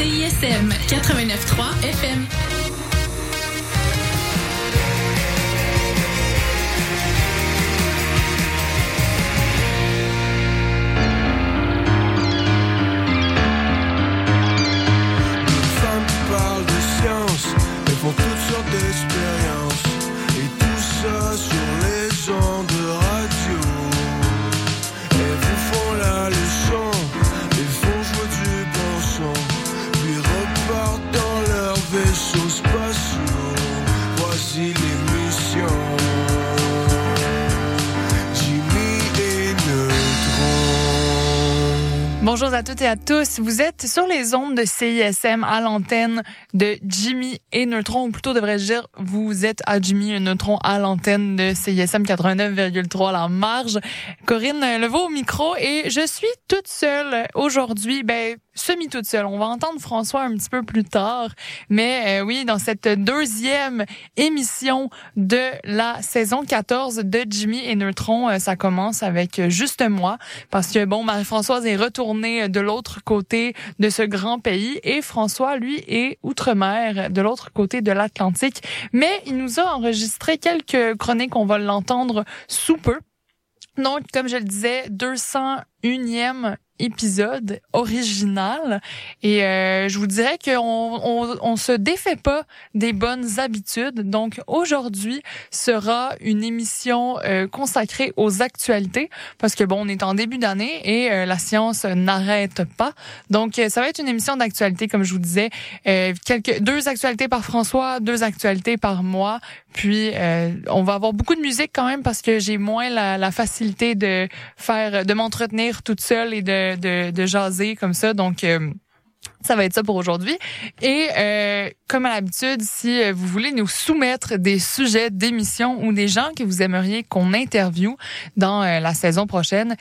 CISM 89.3 FM. Bonjour à toutes et à tous. Vous êtes sur les ondes de CISM à l'antenne de Jimmy et Neutron, ou plutôt devrais-je dire, vous êtes à Jimmy et Neutron à l'antenne de CISM 89,3 la marge. Corinne Leveau au micro et je suis toute seule aujourd'hui. Ben, semi toute seule. On va entendre François un petit peu plus tard, mais euh, oui, dans cette deuxième émission de la saison 14 de Jimmy et Neutron, euh, ça commence avec juste moi parce que bon, Marie-Françoise est retournée de l'autre côté de ce grand pays. Et François lui est outre-mer de l'autre côté de l'Atlantique, mais il nous a enregistré quelques chroniques, on va l'entendre sous peu. Donc, comme je le disais, 201e épisode original et euh, je vous dirais qu'on on, on se défait pas des bonnes habitudes. Donc aujourd'hui sera une émission euh, consacrée aux actualités parce que bon on est en début d'année et euh, la science n'arrête pas. Donc euh, ça va être une émission d'actualité comme je vous disais euh, quelques deux actualités par François, deux actualités par mois. Puis euh, on va avoir beaucoup de musique quand même parce que j'ai moins la, la facilité de faire de m'entretenir toute seule et de de, jaser comme ça. Donc, euh, ça va être ça pour aujourd'hui. Et euh, comme à l'habitude, si vous voulez nous soumettre des sujets d'émission ou des gens que vous aimeriez qu'on interviewe dans euh, la saison prochaine,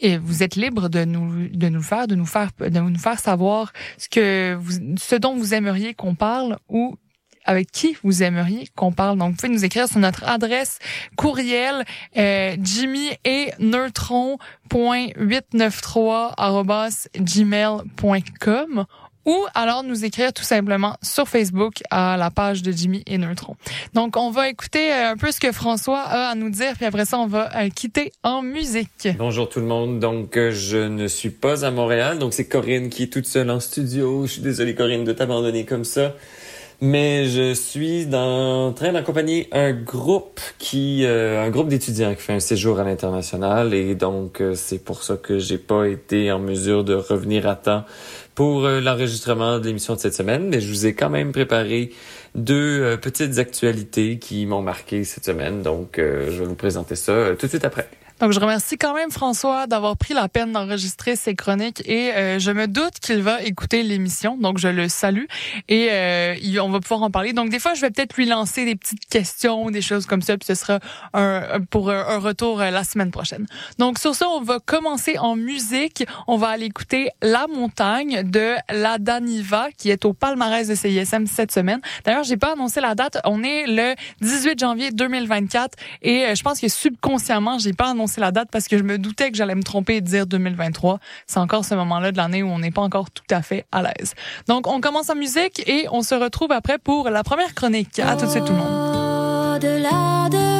et vous êtes libre de nous de nous faire de nous faire de nous faire savoir ce que vous, ce dont vous aimeriez qu'on parle ou avec qui vous aimeriez qu'on parle. Donc, vous pouvez nous écrire sur notre adresse courriel euh, Jimmy et neutron.893 ou alors nous écrire tout simplement sur Facebook à la page de Jimmy et Neutron. Donc, on va écouter euh, un peu ce que François a à nous dire, puis après ça, on va euh, quitter en musique. Bonjour tout le monde. Donc, euh, je ne suis pas à Montréal. Donc, c'est Corinne qui est toute seule en studio. Je suis désolé, Corinne, de t'abandonner comme ça. Mais je suis en train d'accompagner un groupe qui, euh, un groupe d'étudiants qui fait un séjour à l'international et donc euh, c'est pour ça que j'ai pas été en mesure de revenir à temps pour euh, l'enregistrement de l'émission de cette semaine. Mais je vous ai quand même préparé deux euh, petites actualités qui m'ont marqué cette semaine. Donc, je vais vous présenter ça tout de suite après. Donc, je remercie quand même François d'avoir pris la peine d'enregistrer ses chroniques et euh, je me doute qu'il va écouter l'émission. Donc, je le salue et euh, on va pouvoir en parler. Donc, des fois, je vais peut-être lui lancer des petites questions des choses comme ça, puis ce sera un, pour un, un retour euh, la semaine prochaine. Donc, sur ça, on va commencer en musique. On va aller écouter La Montagne de La Daniva qui est au palmarès de CISM cette semaine. D'ailleurs, j'ai pas annoncé la date. On est le 18 janvier 2024 et euh, je pense que subconsciemment, j'ai pas annoncé la date parce que je me doutais que j'allais me tromper et dire 2023. C'est encore ce moment-là de l'année où on n'est pas encore tout à fait à l'aise. Donc, on commence en musique et on se retrouve après pour la première chronique. À tout de suite tout le monde.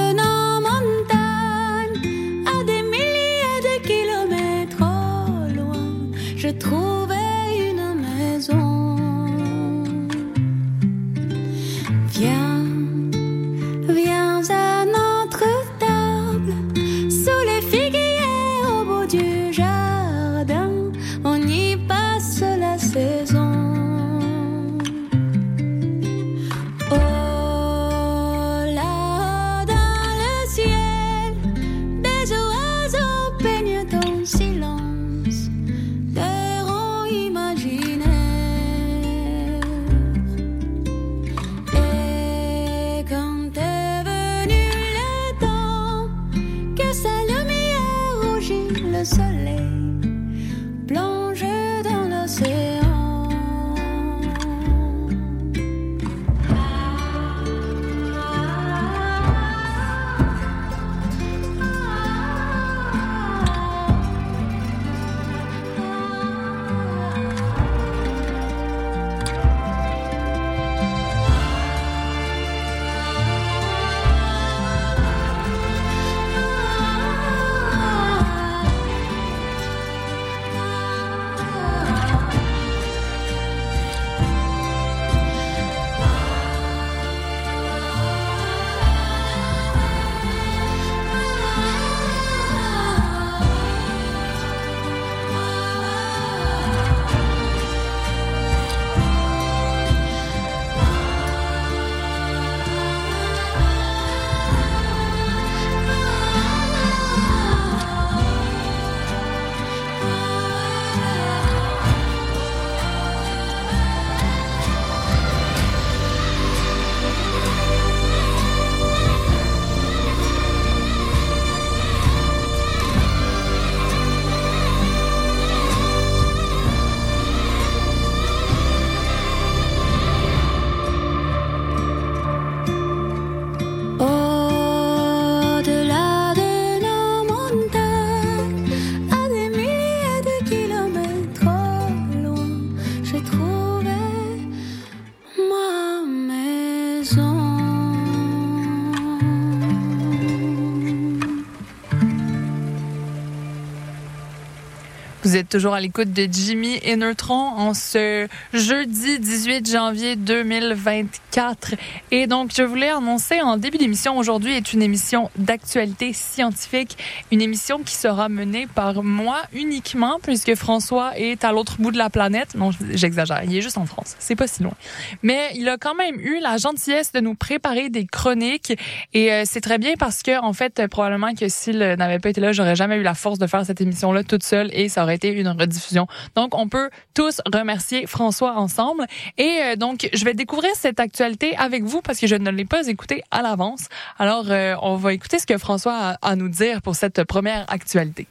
Toujours à l'écoute de Jimmy et Neutron en ce jeudi 18 janvier 2024. Et donc, je voulais annoncer en début d'émission, aujourd'hui est une émission d'actualité scientifique, une émission qui sera menée par moi uniquement, puisque François est à l'autre bout de la planète. Non, j'exagère, il est juste en France, c'est pas si loin. Mais il a quand même eu la gentillesse de nous préparer des chroniques, et euh, c'est très bien parce que, en fait, probablement que s'il n'avait pas été là, j'aurais jamais eu la force de faire cette émission-là toute seule, et ça aurait été une rediffusion. Donc, on peut tous remercier François ensemble. Et euh, donc, je vais découvrir cette actualité avec vous parce que je ne l'ai pas écoutée à l'avance. Alors, euh, on va écouter ce que François a à nous dire pour cette première actualité.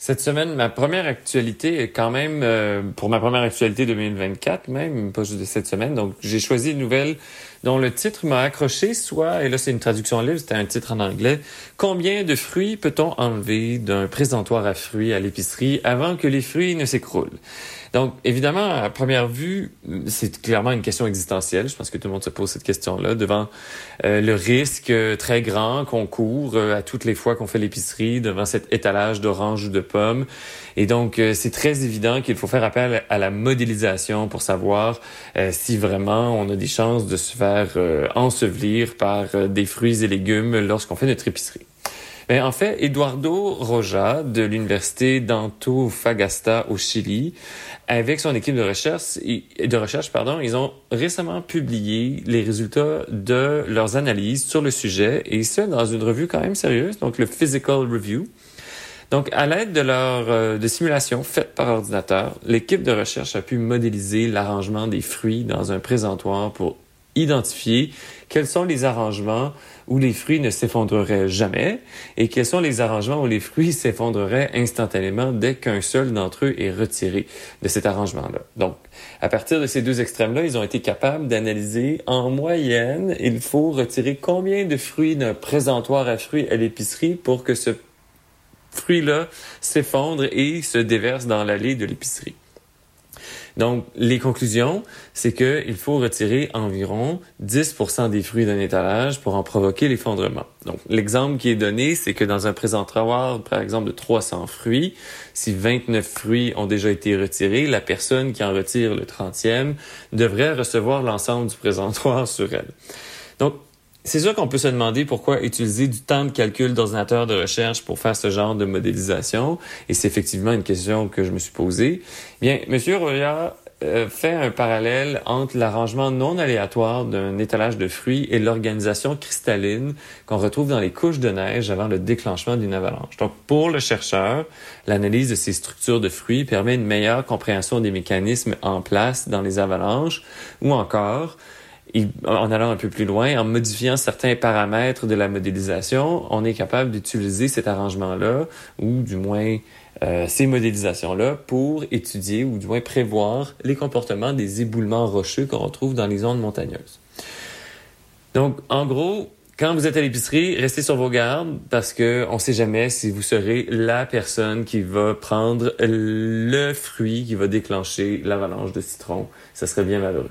Cette semaine, ma première actualité est quand même, euh, pour ma première actualité 2024 même, pas juste de cette semaine. Donc, j'ai choisi une nouvelle dont le titre m'a accroché, soit, et là c'est une traduction livre, c'était un titre en anglais, Combien de fruits peut-on enlever d'un présentoir à fruits à l'épicerie avant que les fruits ne s'écroulent? Donc, évidemment, à première vue, c'est clairement une question existentielle. Je pense que tout le monde se pose cette question-là devant euh, le risque très grand qu'on court euh, à toutes les fois qu'on fait l'épicerie, devant cet étalage d'oranges ou de pommes. Et donc, euh, c'est très évident qu'il faut faire appel à la modélisation pour savoir si vraiment on a des chances de se faire ensevelir par des fruits et légumes lorsqu'on fait notre épicerie. Mais en fait, Eduardo Roja de l'université d'Antofagasta au Chili avec son équipe de recherche, de recherche, pardon, ils ont récemment publié les résultats de leurs analyses sur le sujet, et ce, dans une revue quand même sérieuse, donc le Physical Review. Donc, à l'aide de leur euh, de simulations faites par ordinateur, l'équipe de recherche a pu modéliser l'arrangement des fruits dans un présentoir pour identifier quels sont les arrangements où les fruits ne s'effondreraient jamais et quels sont les arrangements où les fruits s'effondreraient instantanément dès qu'un seul d'entre eux est retiré de cet arrangement-là. Donc, à partir de ces deux extrêmes-là, ils ont été capables d'analyser en moyenne, il faut retirer combien de fruits d'un présentoir à fruits à l'épicerie pour que ce fruit-là s'effondre et se déverse dans l'allée de l'épicerie. Donc, les conclusions, c'est qu'il faut retirer environ 10 des fruits d'un étalage pour en provoquer l'effondrement. Donc, l'exemple qui est donné, c'est que dans un présentoir, par exemple, de 300 fruits, si 29 fruits ont déjà été retirés, la personne qui en retire le 30e devrait recevoir l'ensemble du présentoir sur elle. Donc, c'est sûr qu'on peut se demander pourquoi utiliser du temps de calcul d'ordinateur de recherche pour faire ce genre de modélisation, et c'est effectivement une question que je me suis posée. Bien, Monsieur Roya euh, fait un parallèle entre l'arrangement non aléatoire d'un étalage de fruits et l'organisation cristalline qu'on retrouve dans les couches de neige avant le déclenchement d'une avalanche. Donc, pour le chercheur, l'analyse de ces structures de fruits permet une meilleure compréhension des mécanismes en place dans les avalanches, ou encore en allant un peu plus loin, en modifiant certains paramètres de la modélisation, on est capable d'utiliser cet arrangement-là, ou du moins euh, ces modélisations-là, pour étudier ou du moins prévoir les comportements des éboulements rocheux qu'on retrouve dans les zones montagneuses. Donc, en gros, quand vous êtes à l'épicerie, restez sur vos gardes parce que on sait jamais si vous serez la personne qui va prendre le fruit qui va déclencher l'avalanche de citron. Ça serait bien malheureux.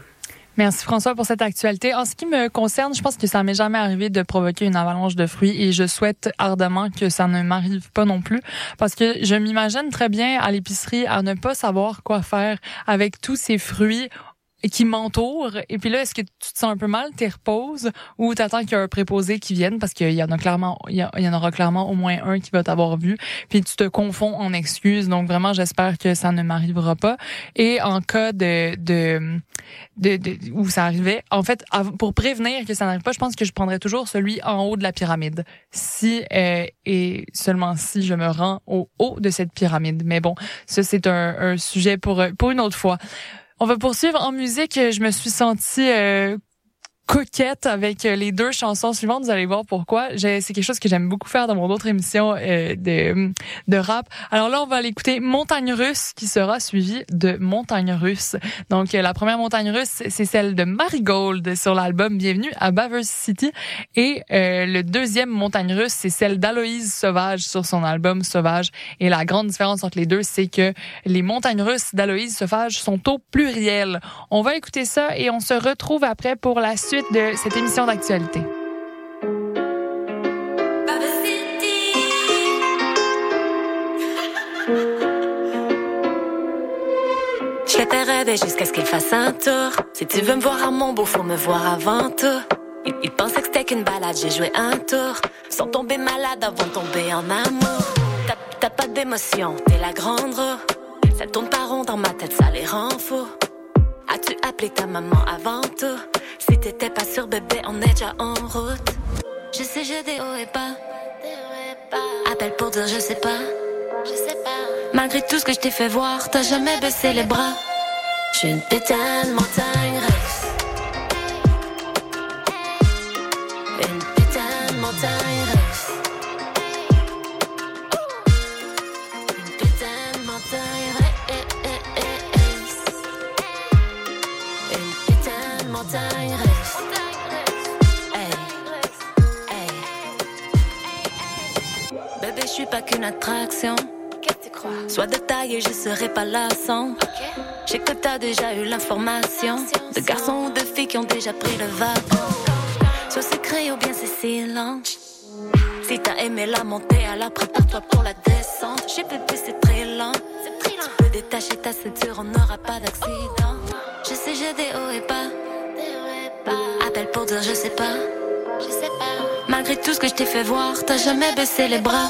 Merci François pour cette actualité. En ce qui me concerne, je pense que ça m'est jamais arrivé de provoquer une avalanche de fruits et je souhaite ardemment que ça ne m'arrive pas non plus parce que je m'imagine très bien à l'épicerie à ne pas savoir quoi faire avec tous ces fruits qui m'entoure. Et puis là, est-ce que tu te sens un peu mal, tu reposes ou t'attends qu'il y ait un préposé qui vienne? Parce qu'il y en a clairement, il y, en aura clairement au moins un qui va t'avoir vu. Puis tu te confonds en excuses. Donc vraiment, j'espère que ça ne m'arrivera pas. Et en cas de, de, de, où ça arrivait, en fait, pour prévenir que ça n'arrive pas, je pense que je prendrais toujours celui en haut de la pyramide. Si euh, et seulement si je me rends au haut de cette pyramide. Mais bon, ça c'est un, un sujet pour pour une autre fois. On va poursuivre en musique. Je me suis sentie euh, coquette avec euh, les deux chansons suivantes. Vous allez voir pourquoi. C'est quelque chose que j'aime beaucoup faire dans mon autre émission euh, de, de rap. Alors là, on va aller écouter Montagne Russe qui sera suivie de Montagne Russe. Donc euh, la première Montagne Russe, c'est celle de Marigold sur l'album Bienvenue à Bavers City. Et le deuxième Montagne Russe, c'est celle d'Aloïse Sauvage sur son album Sauvage. Et la grande différence entre les deux, c'est que les Montagnes Russes d'Aloïse Sauvage sont au pluriel. On va écouter ça et on se retrouve après pour la suite de cette émission d'actualité. fait rêver jusqu'à ce qu'il fasse un tour. Si tu veux me voir à mon beau, faut me voir avant tout. Il, pensait que c'était qu'une balade, j'ai joué un tour. Sans tomber malade avant de tomber en amour. T'as- T'as pas d'émotion, t'es la grande roue. Ça tourne pas rond dans ma tête, ça les rend fous. As-tu appelé ta maman avant tout? Si t'étais pas sûr, bébé, on est déjà en route. Je sais, j'ai des hauts et bas. Appelle pour dire je sais pas. Je sais pas. Malgré tout ce que je t'ai fait voir, t'as jamais baissé les bras. Je suis une putain de montagne. Suis pas qu'une attraction. Qu'est-ce que tu crois? Sois de taille et je serai pas lassant. Je sais que t'as déjà eu l'information. De garçons ou de filles qui ont déjà pris le wagon. Sois secret ou bien c'est silent. Si t'as aimé la montée, alors prépare-toi pour la descente. J'ai bébé, c'est très lent. Tu peux détacher ta ceinture, on n'aura pas d'accident. Je sais, j'ai des hauts et bas. Appelle pour dire je sais pas. Je sais pas. Malgré tout ce que je t'ai fait voir, t'as jamais baissé les bras.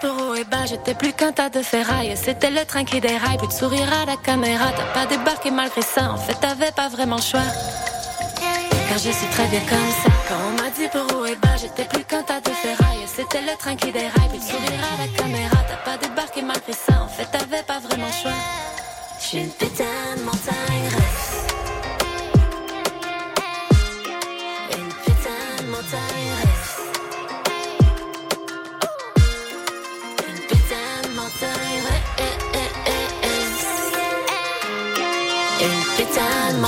Pour haut et bas, j'étais plus qu'un tas de ferraille. C'était le train qui déraille, plus de sourire à la caméra. T'as pas débarqué malgré ça, en fait t'avais pas vraiment le choix. Car je suis très bien comme ça. Quand on m'a dit pour haut et bas, j'étais plus qu'un tas de ferraille. C'était le train qui déraille, plus de sourire à la caméra. T'as pas débarqué malgré ça, en fait t'avais pas vraiment le choix. Je suis une putain de montagne.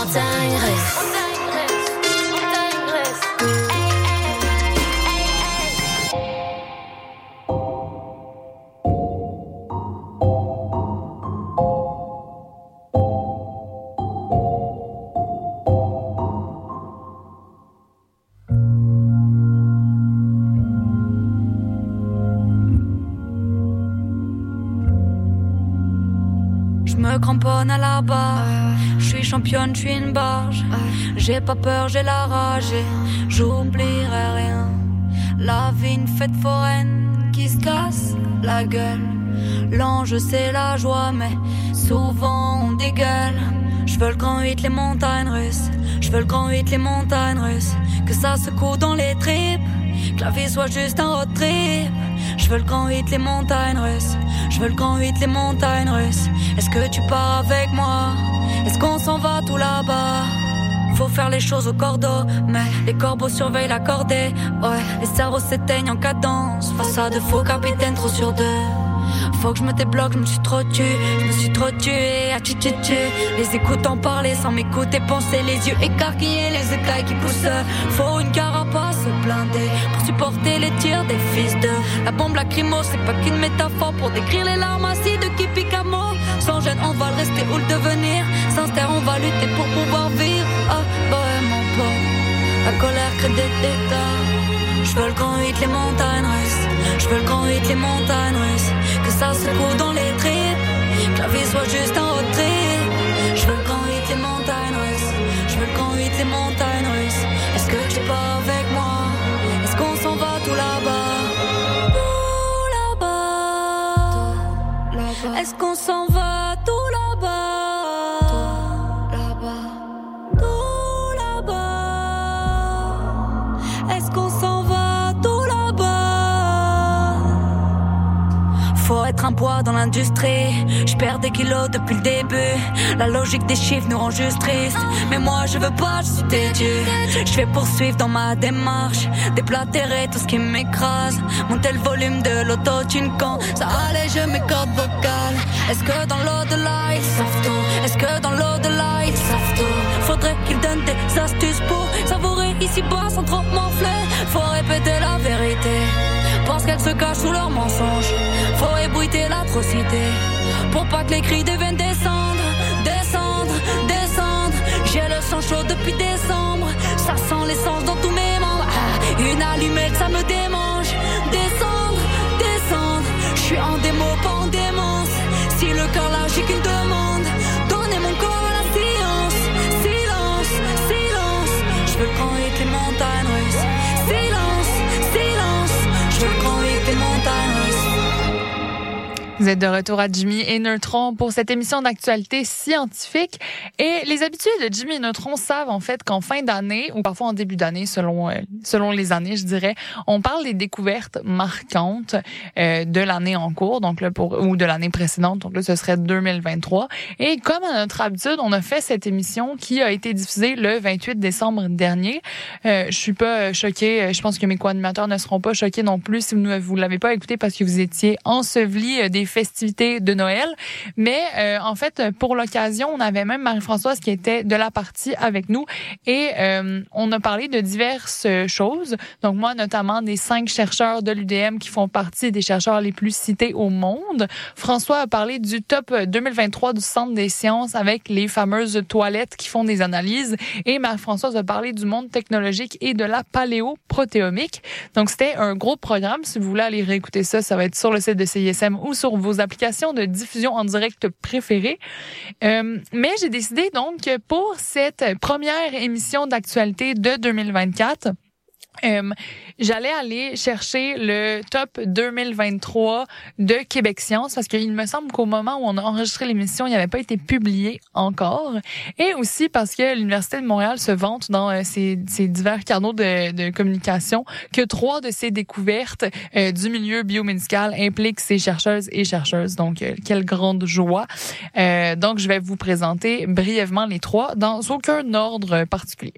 Montagne russe. Je me cramponne à la barre. Championne, je suis une barge. J'ai pas peur, j'ai la rage. et J'oublierai rien. La vie, une fête foraine qui se casse la gueule. L'ange, c'est la joie, mais souvent on dégueule. Je veux le grand 8, les montagnes russes. Je veux le grand 8, les montagnes russes. Que ça secoue dans les tripes. Que la vie soit juste un road trip. Je veux le grand 8, les montagnes russes. Je veux le grand 8, les montagnes russes. Est-ce que tu pars avec moi? Est-ce qu'on s'en va tout là-bas? Faut faire les choses au cordeau, mais les corbeaux surveillent la cordée. Ouais, les cerveaux s'éteignent en cadence. Face à de faux capitaines, trop sur deux. Faut que je me débloque, je me suis trop tué, je me suis trop tué, à tu Les écoutants parler sans m'écouter penser, les yeux écarquillés, les écailles qui poussent. Faut une carapace pour supporter les tirs des fils de. La bombe lacrymo, c'est pas qu'une métaphore pour décrire les larmes acides de Kipikamo. Sans gêne, on va le rester ou le devenir. Sincère, on va lutter pour pouvoir vivre. Ah, bohème, mon pote. La colère crée des dégâts. Je veux le grand 8, les montagnes russes. Je veux le grand 8, les montagnes russes. Que ça secoue dans les tripes. Que la vie soit juste un trip. Je veux le grand 8, les montagnes russes. Je veux le grand 8, les montagnes russes. Est-ce que tu pars avec Est-ce qu'on s'en va un poids dans l'industrie. Je perds des kilos depuis le début. La logique des chiffres nous rend juste tristes. Mais moi je veux pas, je suis têtu. Je vais poursuivre dans ma démarche. Déplatérer tout ce qui m'écrase. Monter le volume de l'autotune quand ça allège mes cordes vocales. Est-ce que dans l'au-delà ils savent tout Est-ce que dans l'au-delà ils savent tout Faudrait qu'ils donnent des astuces pour savourer ici ici bas sans trop m'enfler. Faut répéter la vérité. Parce qu'elle se cache sous leurs mensonges. Faut ébruiter l'atrocité. Pour pas que les cris deviennent descendre, descendre, descendre. J'ai le sang chaud depuis décembre. Ça sent l'essence dans tous mes membres. Ah, une allumette, ça me démange. Descendre, descendre. Je suis en démo, pas. Si le cœur j'ai qu'une Vous êtes de retour à Jimmy et Neutron pour cette émission d'actualité scientifique. Et les habitués de Jimmy et Neutron savent en fait qu'en fin d'année, ou parfois en début d'année, selon euh, selon les années, je dirais, on parle des découvertes marquantes euh, de l'année en cours, donc là pour ou de l'année précédente, donc là ce serait 2023. Et comme à notre habitude, on a fait cette émission qui a été diffusée le 28 décembre dernier. Euh, je suis pas euh, choquée, je pense que mes co-animateurs ne seront pas choqués non plus si vous ne vous l'avez pas écouté parce que vous étiez ensevelis euh, des festivités de Noël. Mais euh, en fait, pour l'occasion, on avait même Marie-Françoise qui était de la partie avec nous et euh, on a parlé de diverses choses. Donc moi, notamment des cinq chercheurs de l'UDM qui font partie des chercheurs les plus cités au monde. François a parlé du top 2023 du Centre des sciences avec les fameuses toilettes qui font des analyses et Marie-Françoise a parlé du monde technologique et de la paléoprotéomique. Donc c'était un gros programme. Si vous voulez aller réécouter ça, ça va être sur le site de CISM ou sur vos applications de diffusion en direct préférées. Euh, mais j'ai décidé donc que pour cette première émission d'actualité de 2024, euh, J'allais aller chercher le top 2023 de Québec Science parce qu'il me semble qu'au moment où on a enregistré l'émission, il n'avait pas été publié encore. Et aussi parce que l'Université de Montréal se vante dans euh, ses, ses divers canaux de, communication que trois de ses découvertes euh, du milieu biomédical impliquent ses chercheuses et chercheuses. Donc, euh, quelle grande joie. Euh, donc, je vais vous présenter brièvement les trois dans aucun ordre particulier.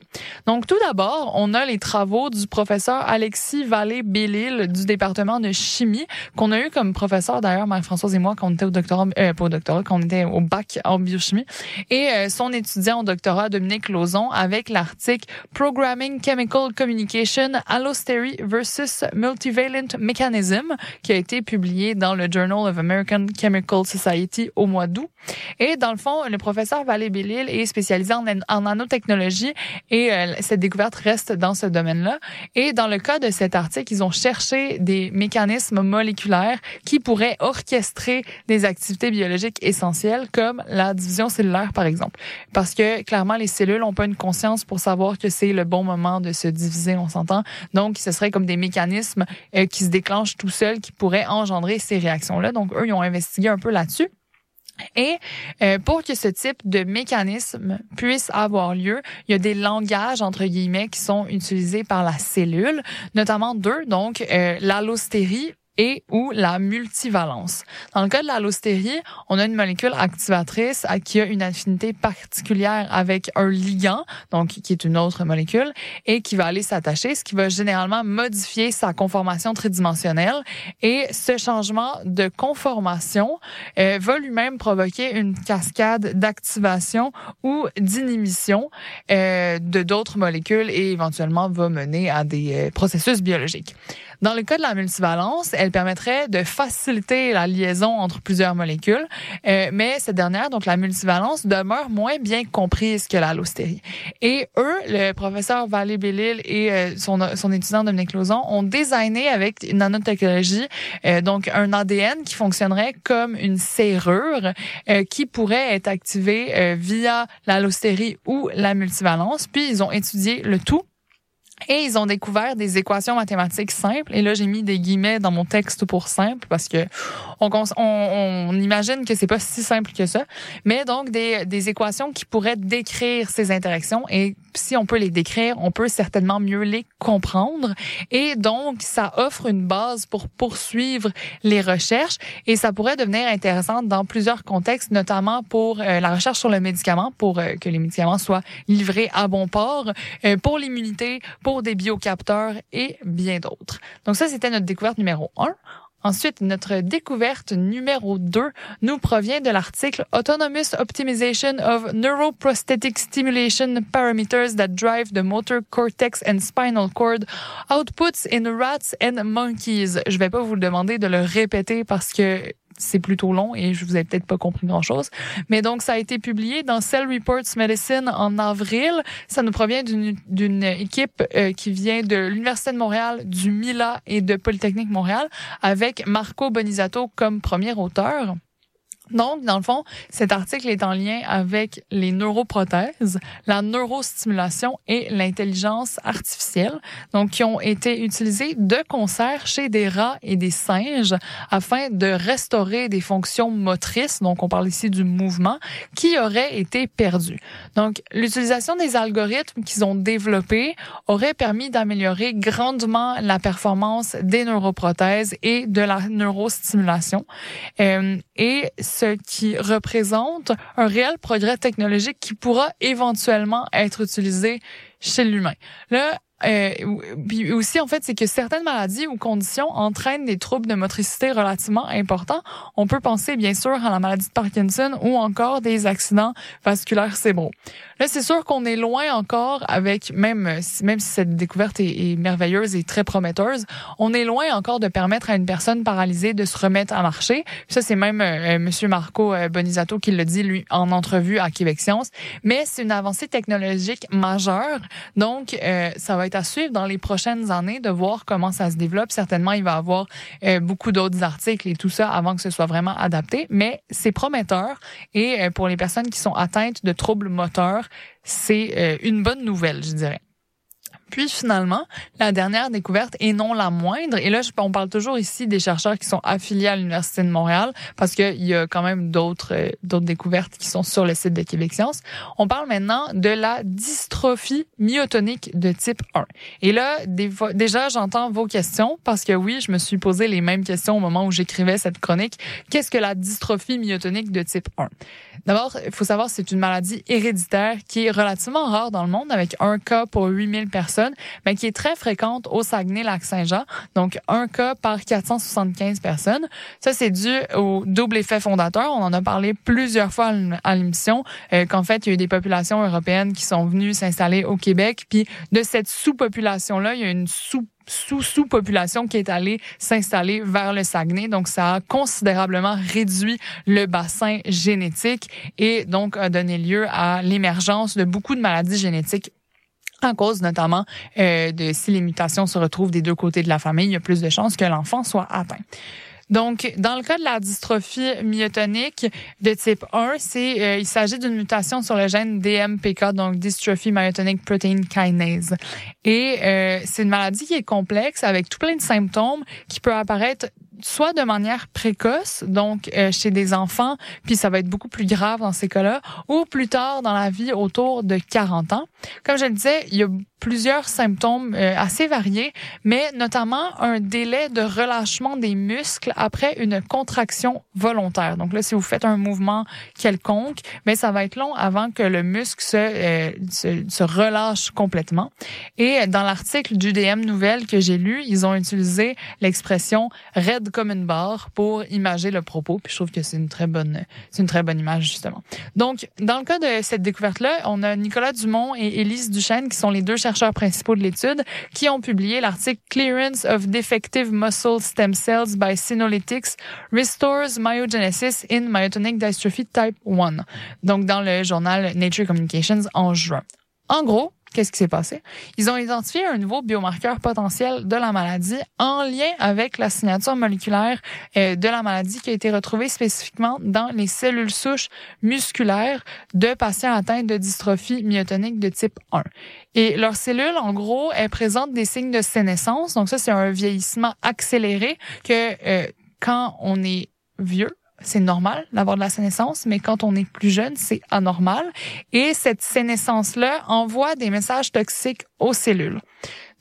Donc, tout d'abord, on a les travaux du professeur Alexis Vallée-Bellil du département de chimie, qu'on a eu comme professeur d'ailleurs, Marie-Françoise et moi, quand on était au doctorat, euh, au doctorat, quand on était au bac en biochimie, et euh, son étudiant au doctorat, Dominique Lauzon, avec l'article Programming Chemical Communication, Allostery versus Multivalent Mechanism, qui a été publié dans le Journal of American Chemical Society au mois d'août. Et dans le fond, le professeur Vallée-Bellil est spécialisé en, en nanotechnologie et euh, cette découverte reste dans ce domaine-là. Et dans le cas de cet article, ils ont cherché des mécanismes moléculaires qui pourraient orchestrer des activités biologiques essentielles comme la division cellulaire, par exemple. Parce que clairement, les cellules n'ont pas une conscience pour savoir que c'est le bon moment de se diviser, on s'entend. Donc, ce serait comme des mécanismes euh, qui se déclenchent tout seuls qui pourraient engendrer ces réactions-là. Donc, eux, ils ont investigué un peu là-dessus. Et euh, pour que ce type de mécanisme puisse avoir lieu, il y a des langages entre guillemets qui sont utilisés par la cellule, notamment deux, donc euh, l'allostérie et ou la multivalence. Dans le cas de l'allostérie, on a une molécule activatrice qui a une affinité particulière avec un ligand, donc qui est une autre molécule, et qui va aller s'attacher, ce qui va généralement modifier sa conformation tridimensionnelle. Et ce changement de conformation euh, va lui-même provoquer une cascade d'activation ou d'inhibition euh, de d'autres molécules et éventuellement va mener à des euh, processus biologiques. Dans le cas de la multivalence, elle permettrait de faciliter la liaison entre plusieurs molécules, euh, mais cette dernière, donc la multivalence, demeure moins bien comprise que l'allostérie. Et eux, le professeur Vallée Bellil et euh, son, son étudiant Dominique Lauzon, ont designé avec une nanotechnologie euh, donc un ADN qui fonctionnerait comme une serrure euh, qui pourrait être activée euh, via l'allostérie ou la multivalence. Puis ils ont étudié le tout et ils ont découvert des équations mathématiques simples. Et là, j'ai mis des guillemets dans mon texte pour simple parce que on, on, on imagine que c'est pas si simple que ça. Mais donc, des, des équations qui pourraient décrire ces interactions. Et si on peut les décrire, on peut certainement mieux les comprendre. Et donc, ça offre une base pour poursuivre les recherches. Et ça pourrait devenir intéressant dans plusieurs contextes, notamment pour euh, la recherche sur le médicament, pour euh, que les médicaments soient livrés à bon port, euh, pour l'immunité, pour des biocapteurs et bien d'autres. Donc ça, c'était notre découverte numéro un. Ensuite, notre découverte numéro 2 nous provient de l'article Autonomous Optimization of Neuroprosthetic Stimulation Parameters that Drive the Motor Cortex and Spinal Cord Outputs in Rats and Monkeys. Je vais pas vous le demander de le répéter parce que c'est plutôt long et je vous ai peut-être pas compris grand-chose. Mais donc, ça a été publié dans Cell Reports Medicine en avril. Ça nous provient d'une équipe euh, qui vient de l'Université de Montréal, du MILA et de Polytechnique Montréal, avec Marco Bonizato comme premier auteur. Donc, dans le fond, cet article est en lien avec les neuroprothèses, la neurostimulation et l'intelligence artificielle, donc qui ont été utilisés de concert chez des rats et des singes afin de restaurer des fonctions motrices, donc on parle ici du mouvement, qui auraient été perdues. Donc, l'utilisation des algorithmes qu'ils ont développés aurait permis d'améliorer grandement la performance des neuroprothèses et de la neurostimulation. Euh, et ce qui représente un réel progrès technologique qui pourra éventuellement être utilisé chez l'humain. Là, euh, puis aussi, en fait, c'est que certaines maladies ou conditions entraînent des troubles de motricité relativement importants. On peut penser, bien sûr, à la maladie de Parkinson ou encore des accidents vasculaires cérébraux. Là, c'est sûr qu'on est loin encore avec, même, même si cette découverte est, merveilleuse et très prometteuse, on est loin encore de permettre à une personne paralysée de se remettre à marcher. ça, c'est même euh, Monsieur Marco euh, Bonizato qui le dit, lui, en entrevue à Québec Science. Mais c'est une avancée technologique majeure. Donc, euh, ça va être à suivre dans les prochaines années de voir comment ça se développe. Certainement, il va y avoir euh, beaucoup d'autres articles et tout ça avant que ce soit vraiment adapté. Mais c'est prometteur. Et euh, pour les personnes qui sont atteintes de troubles moteurs, c'est euh, une bonne nouvelle, je dirais. Puis finalement, la dernière découverte, et non la moindre, et là, on parle toujours ici des chercheurs qui sont affiliés à l'Université de Montréal, parce qu'il y a quand même d'autres euh, d'autres découvertes qui sont sur le site de Québec Science. On parle maintenant de la dystrophie myotonique de type 1. Et là, déjà, j'entends vos questions, parce que oui, je me suis posé les mêmes questions au moment où j'écrivais cette chronique. Qu'est-ce que la dystrophie myotonique de type 1? D'abord, il faut savoir c'est une maladie héréditaire qui est relativement rare dans le monde, avec un cas pour 8000 mais qui est très fréquente au Saguenay-Lac-Saint-Jean, donc un cas par 475 personnes. Ça, c'est dû au double effet fondateur. On en a parlé plusieurs fois à l'émission, euh, qu'en fait, il y a eu des populations européennes qui sont venues s'installer au Québec, puis de cette sous-population-là, il y a une sous sous-sous-population qui est allée s'installer vers le Saguenay. Donc, ça a considérablement réduit le bassin génétique et donc a donné lieu à l'émergence de beaucoup de maladies génétiques en cause notamment euh, de si les mutations se retrouvent des deux côtés de la famille, il y a plus de chances que l'enfant soit atteint. Donc, dans le cas de la dystrophie myotonique de type 1, c'est euh, il s'agit d'une mutation sur le gène DMPK, donc Dystrophy Myotonic Protein Kinase. Et euh, c'est une maladie qui est complexe avec tout plein de symptômes qui peut apparaître soit de manière précoce, donc euh, chez des enfants, puis ça va être beaucoup plus grave dans ces cas-là, ou plus tard dans la vie autour de 40 ans. Comme je le disais, il y a plusieurs symptômes euh, assez variés, mais notamment un délai de relâchement des muscles après une contraction volontaire. Donc là, si vous faites un mouvement quelconque, mais ça va être long avant que le muscle se, euh, se, relâche complètement. Et dans l'article du DM Nouvelle que j'ai lu, ils ont utilisé l'expression raide comme une barre pour imager le propos. Puis je trouve que c'est une très bonne, c'est une très bonne image justement. Donc dans le cas de cette découverte-là, on a Nicolas Dumont et Élise Duchesne qui sont les deux chercheurs principaux de l'étude, qui ont publié l'article Clearance of Defective Muscle Stem Cells by Senolytics Restores Myogenesis in Myotonic Dystrophy Type 1. Donc, dans le journal Nature Communications en juin. En gros, Qu'est-ce qui s'est passé? Ils ont identifié un nouveau biomarqueur potentiel de la maladie en lien avec la signature moléculaire euh, de la maladie qui a été retrouvée spécifiquement dans les cellules souches musculaires de patients atteints de dystrophie myotonique de type 1. Et leurs cellules, en gros, elles présentent des signes de sénescence. Donc ça, c'est un vieillissement accéléré que euh, quand on est vieux, c'est normal d'avoir de la sénescence, mais quand on est plus jeune, c'est anormal. Et cette sénescence-là envoie des messages toxiques aux cellules.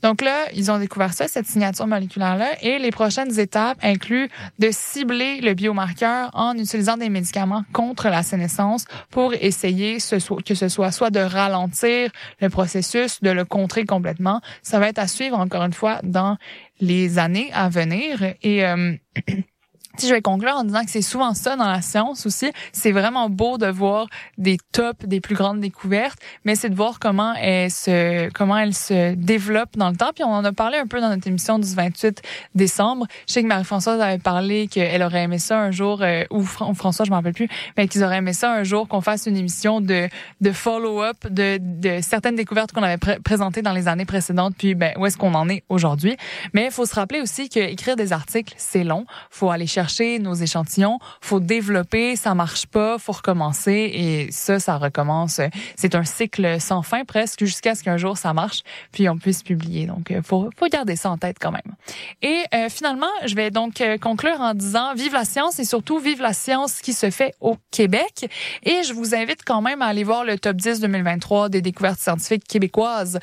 Donc là, ils ont découvert ça, cette signature moléculaire-là, et les prochaines étapes incluent de cibler le biomarqueur en utilisant des médicaments contre la sénescence pour essayer que ce soit soit de ralentir le processus, de le contrer complètement. Ça va être à suivre encore une fois dans les années à venir et euh, je vais conclure en disant que c'est souvent ça dans la science aussi. C'est vraiment beau de voir des tops, des plus grandes découvertes, mais c'est de voir comment elle se, comment elle se développe dans le temps. Puis on en a parlé un peu dans notre émission du 28 décembre. Je sais que Marie-Françoise avait parlé qu'elle aurait aimé ça un jour, euh, ou, François, je m'en rappelle plus, mais qu'ils auraient aimé ça un jour qu'on fasse une émission de, de follow-up de, certaines découvertes qu'on avait présentées dans les années précédentes. Puis ben, où est-ce qu'on en est aujourd'hui? Mais il faut se rappeler aussi qu'écrire des articles, c'est long. faut aller chercher nos échantillons, faut développer, ça marche pas, faut recommencer et ça, ça recommence. C'est un cycle sans fin presque jusqu'à ce qu'un jour ça marche, puis on puisse publier. Donc, euh, faut, faut garder ça en tête quand même. Et euh, finalement, je vais donc euh, conclure en disant vive la science et surtout vive la science qui se fait au Québec. Et je vous invite quand même à aller voir le top 10 2023 des découvertes scientifiques québécoises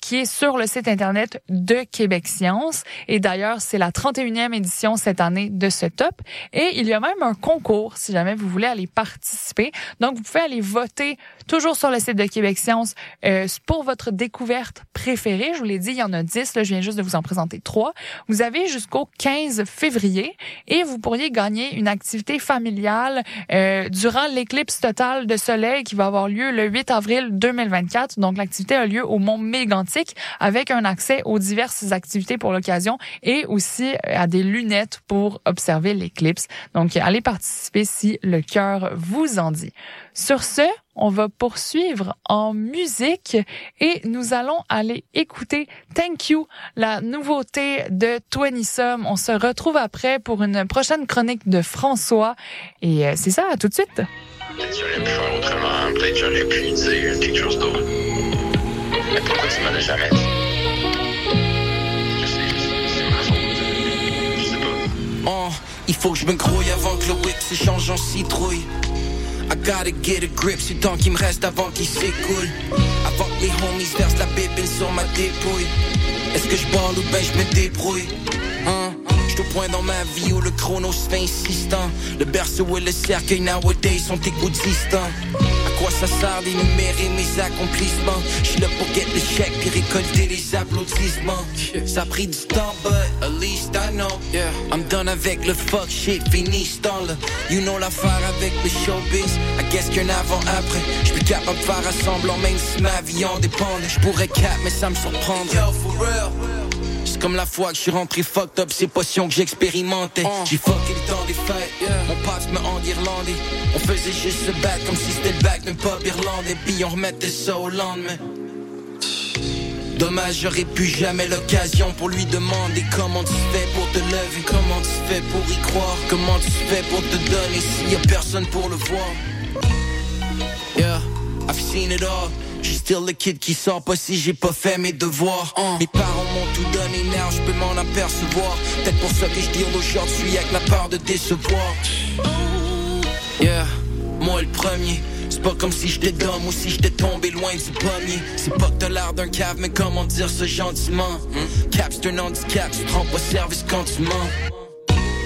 qui est sur le site internet de Québec Science. Et d'ailleurs, c'est la 31e édition cette année de ce Et il y a même un concours si jamais vous voulez aller participer. Donc, vous pouvez aller voter toujours sur le site de Québec Science euh, pour votre découverte préférée. Je vous l'ai dit, il y en a 10. Là, je viens juste de vous en présenter trois. Vous avez jusqu'au 15 février et vous pourriez gagner une activité familiale euh, durant l'éclipse totale de soleil qui va avoir lieu le 8 avril 2024. Donc, l'activité a lieu au Mont Mégantic avec un accès aux diverses activités pour l'occasion et aussi à des lunettes pour observer l'éclipse. Donc, allez participer si le cœur vous en dit. Sur ce, on va poursuivre en musique et nous allons aller écouter Thank You, la nouveauté de Twenty On se retrouve après pour une prochaine chronique de François et euh, c'est ça, à tout de suite. Peut-être j'aurais pu faire autrement, peut-être j'aurais pu dire quelque chose d'autre. Mais pourquoi tu m'en as jamais dit? Faut que je me grouille avant que le whip s'échange en citrouille. I gotta get a grip, c'est temps qu'il me reste avant qu'il s'écoule. Avant que les homies versent la bébé sur ma dépouille. Est-ce que je parle ou ben je me débrouille? Hein? J'suis point dans ma vie où le chrono se fait insistant. Le berceau et le cercueil nowadays sont égoutistants quoi ça sert d'énumérer mes accomplissements? Je là pour get le chèque puis récolter les applaudissements Ça a pris du temps but least I know yeah. I'm done avec le fuck shit, fini ce temps-là You know l'affaire avec le showbiz I guess qu'un avant-après J'suis capable de faire assemblant même si ma vie en dépend J'pourrais cap mais ça me surprendrait Yo, for real comme la fois que je suis rentré fucked up, ces potions que j'expérimentais. Uh. J'ai fucké le temps des fêtes, mon passe me en irlandais. On faisait juste se battre comme si c'était le bac d'un pop irlandais, puis on remettait ça au lendemain. Dommage, j'aurais pu jamais l'occasion pour lui demander comment tu fais pour te lever, comment tu fais pour y croire, comment tu fais pour te donner s'il y a personne pour le voir. Yeah, I've seen it all. J'suis still le kid qui sort pas si j'ai pas fait mes devoirs. Uh. Mes parents m'ont tout donné, now je peux m'en apercevoir. Peut-être pour ça que je deal aujourd'hui avec la peur de décevoir. Yeah, moi le premier. C'est pas comme si j'étais d'homme ou si j'étais tombé loin du pommier. C'est pas que t'as l'air d'un cave, mais comment dire ça gentiment? Hmm? Cap, c'est un handicap, tu prends pas service quand tu mens.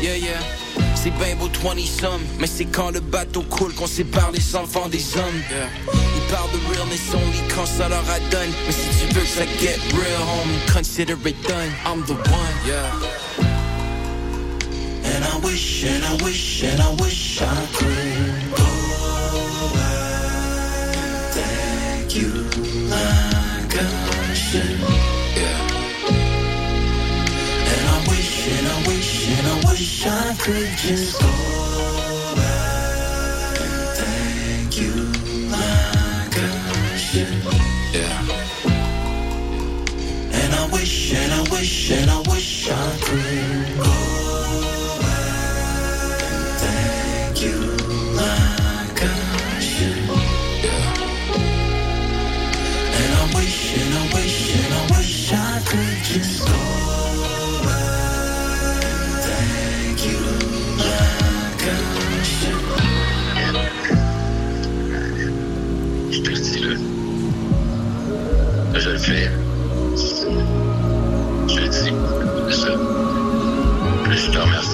Yeah, yeah. C'est bien beau 20 sommes, mais c'est quand le bateau coule qu'on sépare les enfants des hommes. Ils parlent de realness only quand ça leur a donné. Mais si tu veux que ça get real, homie, consider it done. I'm the one, yeah. And I wish, and I wish, and I wish I could could just go back thank you I. Yeah. And I wish, and I wish, and I wish I could go back thank you like I should. Yeah. And I wish, and I wish, and I wish I could just go. fait. Je dis, ça. Je te remercie.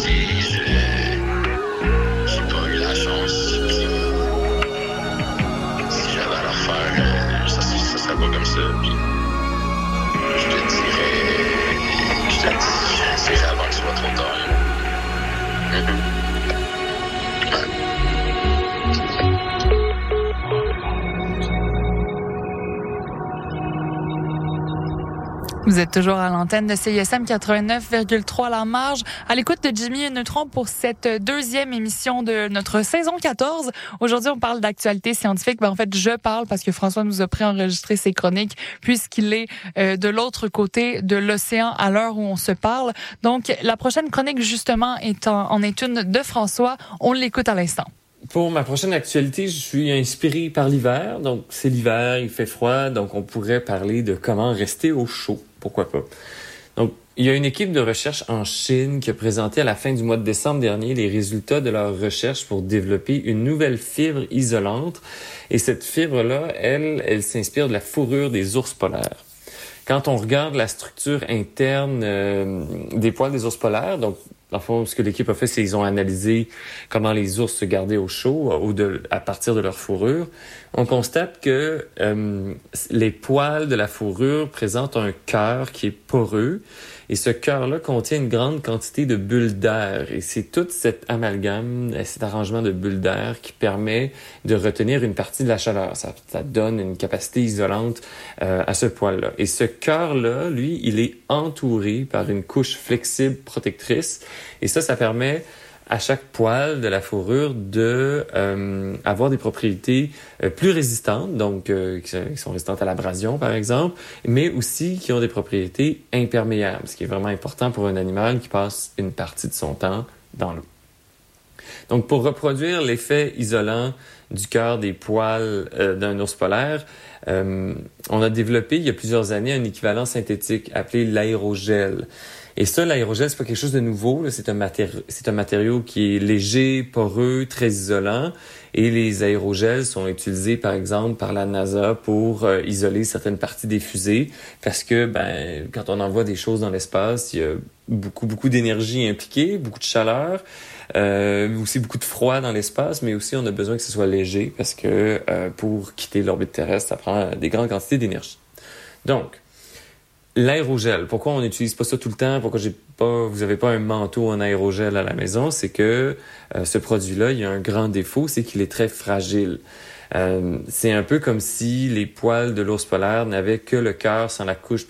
Vous êtes toujours à l'antenne de CISM 89,3 La Marge, à l'écoute de Jimmy et Neutron pour cette deuxième émission de notre saison 14. Aujourd'hui, on parle d'actualité scientifique. Ben, en fait, je parle parce que François nous a préenregistré ses chroniques puisqu'il est euh, de l'autre côté de l'océan à l'heure où on se parle. Donc, la prochaine chronique, justement, est en, en est une de François. On l'écoute à l'instant. Pour ma prochaine actualité, je suis inspiré par l'hiver. Donc, c'est l'hiver, il fait froid, donc on pourrait parler de comment rester au chaud. Pourquoi pas? Donc, il y a une équipe de recherche en Chine qui a présenté à la fin du mois de décembre dernier les résultats de leur recherche pour développer une nouvelle fibre isolante. Et cette fibre-là, elle, elle s'inspire de la fourrure des ours polaires. Quand on regarde la structure interne euh, des poils des ours polaires, donc dans fond, ce que l'équipe a fait, c'est qu'ils ont analysé comment les ours se gardaient au chaud au de, à partir de leur fourrure. On constate que euh, les poils de la fourrure présentent un cœur qui est poreux et ce cœur-là contient une grande quantité de bulles d'air. Et c'est tout cet amalgame, cet arrangement de bulles d'air qui permet de retenir une partie de la chaleur. Ça, ça donne une capacité isolante euh, à ce poil-là. Et ce cœur-là, lui, il est entouré par une couche flexible protectrice. Et ça, ça permet à chaque poil de la fourrure de euh, avoir des propriétés euh, plus résistantes, donc euh, qui sont résistantes à l'abrasion par exemple, mais aussi qui ont des propriétés imperméables, ce qui est vraiment important pour un animal qui passe une partie de son temps dans l'eau. Donc pour reproduire l'effet isolant du cœur des poils d'un ours polaire, on a développé il y a plusieurs années un équivalent synthétique appelé l'aérogel. Et ça, l'aérogel, c'est pas quelque chose de nouveau. C'est un, matériau, qui est léger, poreux, très isolant. Et les aérogels sont utilisés, par exemple, par la NASA pour euh, isoler certaines parties des fusées. Parce que, ben, quand on envoie des choses dans l'espace, il y a beaucoup, beaucoup d'énergie impliquée, beaucoup de chaleur. Euh, aussi beaucoup de froid dans l'espace, mais aussi on a besoin que ce soit léger parce que euh, pour quitter l'orbite terrestre, ça prend des grandes quantités d'énergie. Donc, L'aérogel, pourquoi on n'utilise pas ça tout le temps? Pourquoi j'ai pas, vous avez pas un manteau en aérogel à la maison? C'est que euh, ce produit-là, il y a un grand défaut, c'est qu'il est très fragile. Euh, c'est un peu comme si les poils de l'ours polaire n'avaient que le cœur sans la couche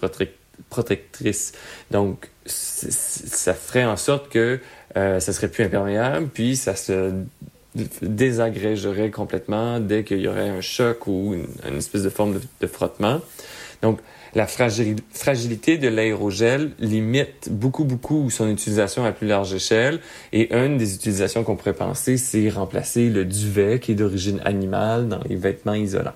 protectrice. Donc, ça ferait en sorte que euh, ça serait plus imperméable, puis ça se désagrégerait complètement dès qu'il y aurait un choc ou une, espèce de forme de, de frottement. Donc, la fragilité de l'aérogel limite beaucoup, beaucoup son utilisation à plus large échelle. Et une des utilisations qu'on pourrait penser, c'est remplacer le duvet qui est d'origine animale dans les vêtements isolants.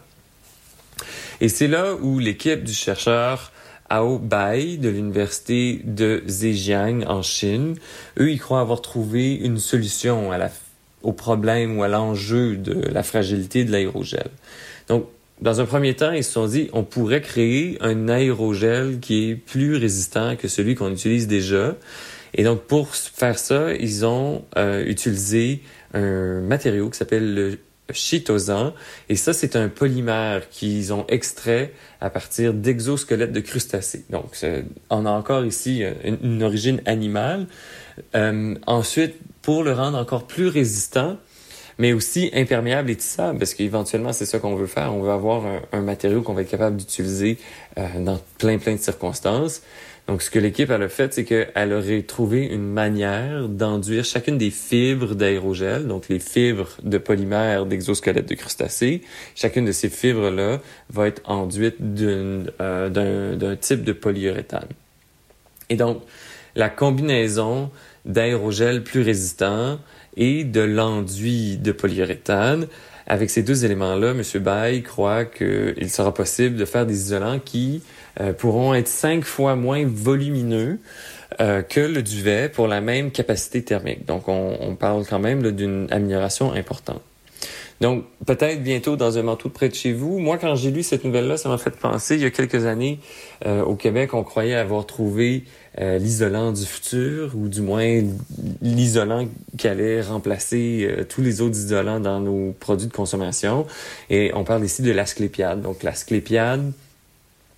Et c'est là où l'équipe du chercheur Ao Bai de l'université de Zhejiang en Chine, eux, ils croient avoir trouvé une solution au problème ou à l'enjeu de la fragilité de l'aérogel. Donc, dans un premier temps, ils se sont dit, on pourrait créer un aérogel qui est plus résistant que celui qu'on utilise déjà. Et donc, pour faire ça, ils ont euh, utilisé un matériau qui s'appelle le chitosan. Et ça, c'est un polymère qu'ils ont extrait à partir d'exosquelettes de crustacés. Donc, on a encore ici une, une origine animale. Euh, ensuite, pour le rendre encore plus résistant, mais aussi imperméable et tissable, parce qu'éventuellement, c'est ça qu'on veut faire. On veut avoir un, matériau qu'on va être capable d'utiliser euh, dans plein, plein de circonstances. Donc, ce que l'équipe a fait, c'est qu'elle aurait trouvé une manière d'enduire chacune des fibres d'aérogel, donc les fibres de polymère d'exosquelette de crustacés. Chacune de ces fibres-là va être enduite euh, d'un type de polyuréthane. Et donc, la combinaison d'aérogel plus résistant et de l'enduit de polyuréthane. Avec ces deux éléments-là, M. Bay croit qu'il sera possible de faire des isolants qui euh, pourront être cinq fois moins volumineux euh, que le duvet pour la même capacité thermique. Donc, on, on parle quand même d'une amélioration importante. Donc, peut-être bientôt dans un manteau près de chez vous. Moi, quand j'ai lu cette nouvelle-là, ça m'a fait penser, il y a quelques années, euh, au Québec, on croyait avoir trouvé euh, l'isolant du futur, ou du moins l'isolant qui allait remplacer euh, tous les autres isolants dans nos produits de consommation. Et on parle ici de l'asclépiade. Donc, l'asclépiade,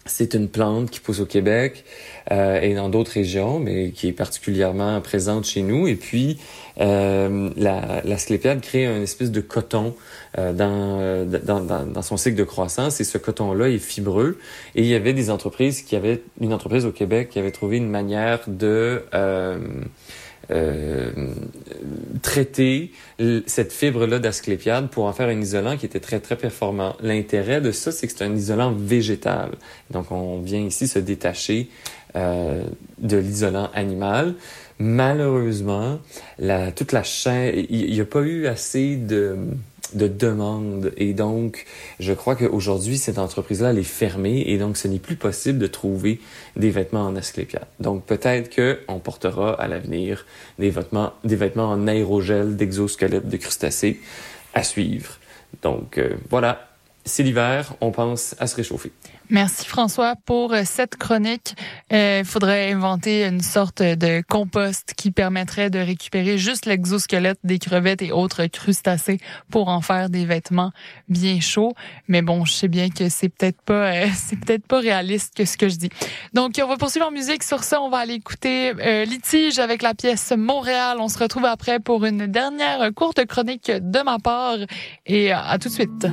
c'est une plante qui pousse au Québec euh, et dans d'autres régions, mais qui est particulièrement présente chez nous. Et puis, euh, la, la sclépiade crée un espèce de coton euh, dans, dans, dans, dans, son cycle de croissance. Et ce coton-là est fibreux. Et il y avait des entreprises qui avaient, une entreprise au Québec qui avait trouvé une manière de... Euh, traiter cette fibre-là d'asclépiade pour en faire un isolant qui était très, très performant. L'intérêt de ça, c'est que c'est un isolant végétal. Donc, on vient ici se détacher euh, de l'isolant animal. Malheureusement, la, toute la chaîne, il n'y a pas eu assez de de demande. Et donc, je crois qu'aujourd'hui, cette entreprise-là, elle est fermée et donc ce n'est plus possible de trouver des vêtements en asclépiade. Donc, peut-être qu'on portera à l'avenir des vêtements, des vêtements en aérogel d'exosquelettes de crustacés à suivre. Donc, euh, voilà. C'est l'hiver, on pense à se réchauffer. Merci François pour euh, cette chronique. Il euh, faudrait inventer une sorte de compost qui permettrait de récupérer juste l'exosquelette des crevettes et autres crustacés pour en faire des vêtements bien chauds. Mais bon, je sais bien que c'est peut-être pas euh, c'est peut-être pas réaliste que ce que je dis. Donc on va poursuivre en musique. Sur ça, on va aller écouter euh, Litige avec la pièce Montréal. On se retrouve après pour une dernière courte chronique de ma part et à tout de suite.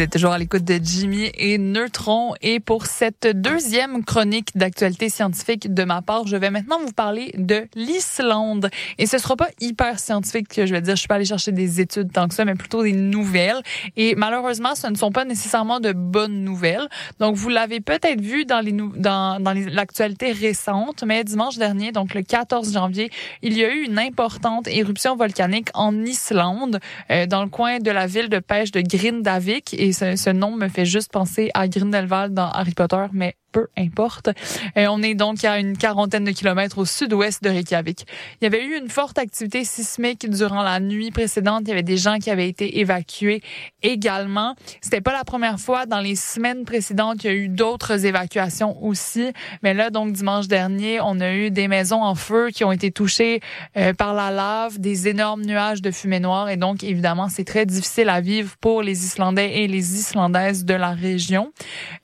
Vous êtes toujours à l'écoute de Jimmy et Neutron. Et pour cette deuxième chronique d'actualité scientifique de ma part, je vais maintenant vous parler de l'Islande. Et ce sera pas hyper scientifique que je vais dire. Je suis pas allée chercher des études tant que ça, mais plutôt des nouvelles. Et malheureusement, ce ne sont pas nécessairement de bonnes nouvelles. Donc, vous l'avez peut-être vu dans les dans, dans l'actualité récente, mais dimanche dernier, donc le 14 janvier, il y a eu une importante éruption volcanique en Islande, euh, dans le coin de la ville de pêche de Grindavik et ce, ce, nom me fait juste penser à Grindelwald dans Harry Potter, mais peu importe. Euh, on est donc à une quarantaine de kilomètres au sud-ouest de Reykjavik. Il y avait eu une forte activité sismique durant la nuit précédente. Il y avait des gens qui avaient été évacués également. C'était pas la première fois. Dans les semaines précédentes, il y a eu d'autres évacuations aussi. Mais là, donc, dimanche dernier, on a eu des maisons en feu qui ont été touchées euh, par la lave, des énormes nuages de fumée noire. Et donc, évidemment, c'est très difficile à vivre pour les Islandais et les Islandaises de la région.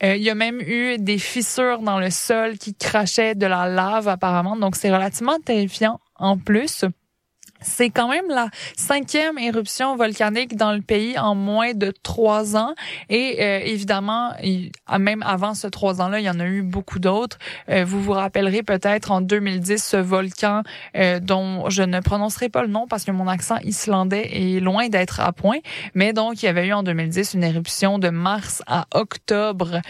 Euh, il y a même eu des fissures dans le sol qui crachaient de la lave apparemment. Donc, c'est relativement terrifiant en plus. C'est quand même la cinquième éruption volcanique dans le pays en moins de trois ans. Et euh, évidemment, même avant ce trois ans-là, il y en a eu beaucoup d'autres. Euh, vous vous rappellerez peut-être en 2010 ce volcan euh, dont je ne prononcerai pas le nom parce que mon accent islandais est loin d'être à point. Mais donc, il y avait eu en 2010 une éruption de mars à octobre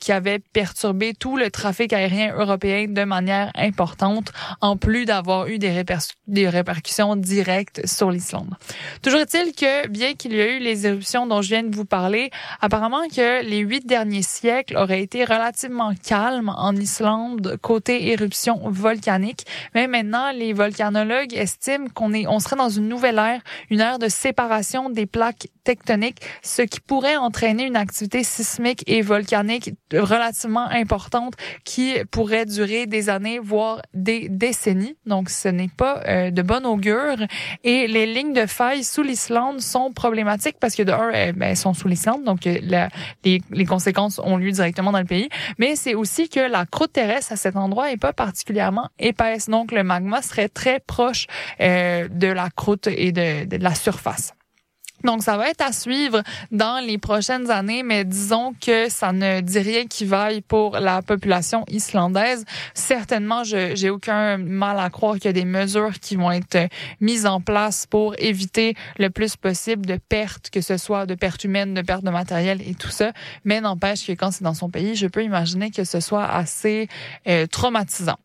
qui avait perturbé tout le trafic aérien européen de manière importante, en plus d'avoir eu des répercussions direct sur l'Islande. Toujours est-il que, bien qu'il y ait eu les éruptions dont je viens de vous parler, apparemment que les huit derniers siècles auraient été relativement calmes en Islande côté éruption volcanique. Mais maintenant, les volcanologues estiment qu'on est, on serait dans une nouvelle ère, une ère de séparation des plaques tectoniques, ce qui pourrait entraîner une activité sismique et volcanique relativement importante qui pourrait durer des années, voire des décennies. Donc, ce n'est pas euh, de bon augure et les lignes de faille sous l'Islande sont problématiques parce que de elles, ben, sont sous l'Islande, donc euh, les, conséquences ont lieu directement dans le pays. Mais c'est aussi que la croûte terrestre à cet endroit est pas particulièrement épaisse, donc le magma serait très proche euh, de la croûte et de la surface. Donc, ça va être à suivre dans les prochaines années, mais disons que ça ne dit rien qui vaille pour la population islandaise. Certainement, je j'ai aucun mal à croire qu'il y a des mesures qui vont être mises en place pour éviter le plus possible de pertes, que ce soit de pertes humaines, de pertes de matériel et tout ça. Mais n'empêche que quand c'est dans son pays, je peux imaginer que ce soit assez euh, traumatisant.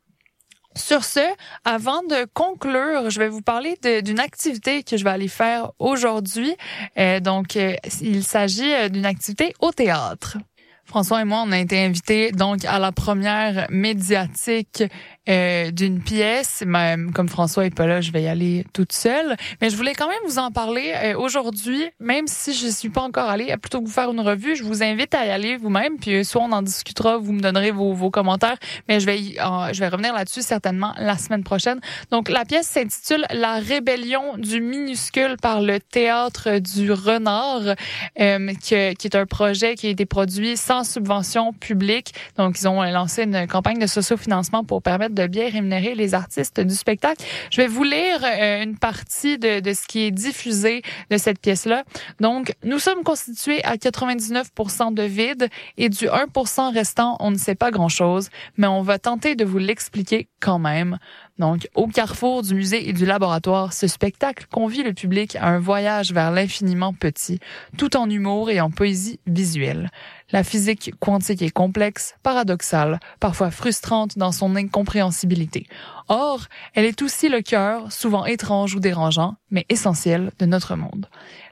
Sur ce, avant de conclure, je vais vous parler d'une activité que je vais aller faire aujourd'hui. Euh, donc, euh, il s'agit euh, d'une activité au théâtre. François et moi, on a été invités donc à la première médiatique euh, d'une pièce. Même comme François est pas là, je vais y aller toute seule. Mais je voulais quand même vous en parler euh, aujourd'hui, même si je suis pas encore allée. Plutôt que vous faire une revue, je vous invite à y aller vous-même. Puis euh, soit on en discutera, vous me donnerez vos, vos commentaires. Mais je vais je vais revenir là-dessus certainement la semaine prochaine. Donc la pièce s'intitule La rébellion du minuscule par le théâtre du renard, qui, qui est un projet qui a été produit sans subvention publique. Donc ils ont lancé une campagne de sociofinancement pour permettre bien rémunérer les artistes du spectacle. Je vais vous lire euh, une partie de, de ce qui est diffusé de cette pièce-là. Donc, nous sommes constitués à 99% de vide et du 1% restant, on ne sait pas grand-chose, mais on va tenter de vous l'expliquer quand même. Donc, au carrefour du musée et du laboratoire, ce spectacle convie le public à un voyage vers l'infiniment petit, tout en humour et en poésie visuelle. La physique quantique est complexe, paradoxale, parfois frustrante dans son incompréhensibilité. Or, elle est aussi le cœur, souvent étrange ou dérangeant, mais essentiel de notre monde.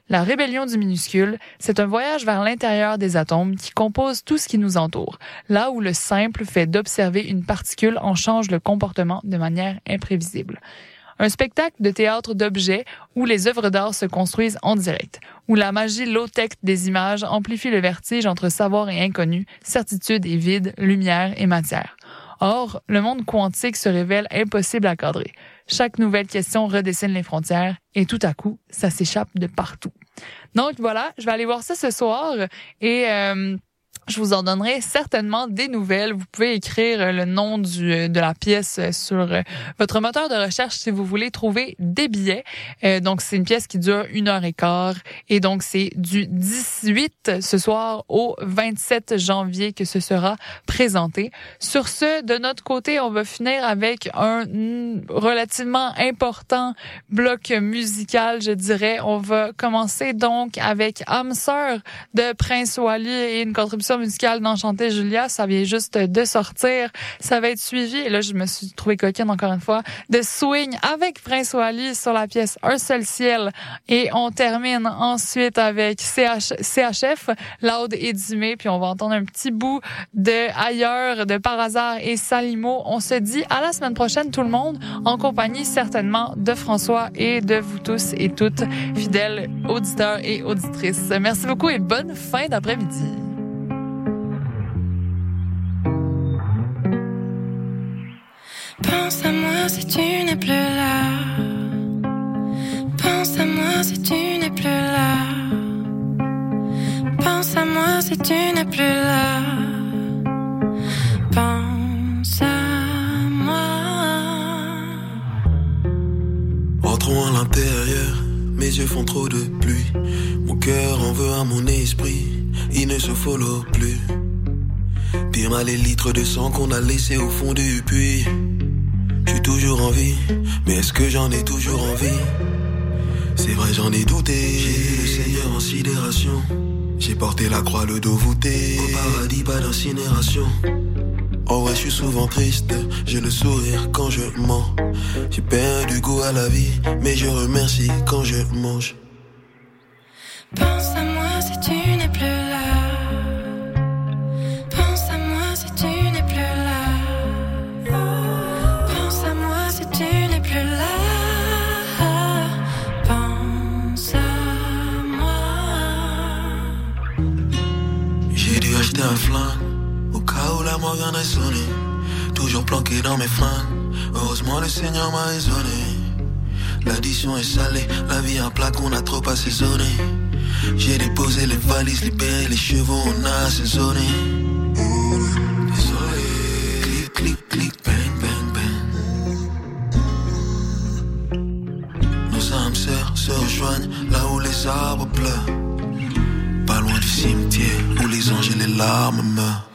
La rébellion du minuscule, c'est un voyage vers l'intérieur des atomes qui composent tout ce qui nous entoure, là où le simple fait d'observer une particule en change le comportement de manière imprévisible. Un spectacle de théâtre d'objets où les œuvres d'art se construisent en direct, où la magie low-tech des images amplifie le vertige entre savoir et inconnu, certitude et vide, lumière et matière. Or, le monde quantique se révèle impossible à cadrer. Chaque nouvelle question redessine les frontières et tout à coup, ça s'échappe de partout. Donc voilà, je vais aller voir ça ce soir et euh, je vous en donnerai certainement des nouvelles. Vous pouvez écrire le nom du, euh, de la pièce sur euh, votre moteur de recherche si vous voulez trouver des billets. Euh, donc, c'est une pièce qui dure une heure et quart. Et donc, c'est du 18 ce soir au 27 janvier que ce sera présenté. Sur ce, de notre côté, on va finir avec un relativement important bloc musical, je dirais. On va commencer donc avec âme de Prince Wally et une contribution musical d'Enchanté Julia. Ça vient juste de sortir. Ça va être suivi, et là, je me suis trouvé coquine encore une fois, de Swing avec Prince Wally sur la pièce Un seul ciel. Et on termine ensuite avec CH, CHF, Loud et Dumé. Puis on va entendre un petit bout de Ailleurs, de Par hasard et Salimo. On se dit à la semaine prochaine, tout le monde, en compagnie certainement de François et de vous tous et toutes, fidèles auditeurs et auditrices. Merci beaucoup et bonne fin d'après-midi. Pense à moi si tu n'es plus là. Pense à moi si tu n'es plus là. Pense à moi si tu n'es plus là. Pense à moi. Entrons à l'intérieur, mes yeux font trop de pluie. Mon cœur en veut à mon esprit, il ne se follow plus. Pire mal les litres de sang qu'on a laissé au fond du puits. J'ai toujours envie, mais est-ce que j'en ai toujours envie? C'est vrai, j'en ai douté. J'ai vu le Seigneur en sidération. J'ai porté la croix, le dos voûté. Au paradis, pas d'incinération. En vrai, je suis souvent triste. J'ai le sourire quand je mens. J'ai perdu goût à la vie, mais je remercie quand je mange. Pense à moi Toujours planqué dans mes flingues. Heureusement, le Seigneur m'a raisonné. L'addition est salée, la vie en plaque, on a trop assaisonné. J'ai déposé les valises, libéré les chevaux, on a assaisonné. Désolé. Clic, clic, clic, bang, bang, bang. Nos âmes sœurs se rejoignent là où les arbres pleurent. Pas loin du cimetière où les anges et les larmes meurent.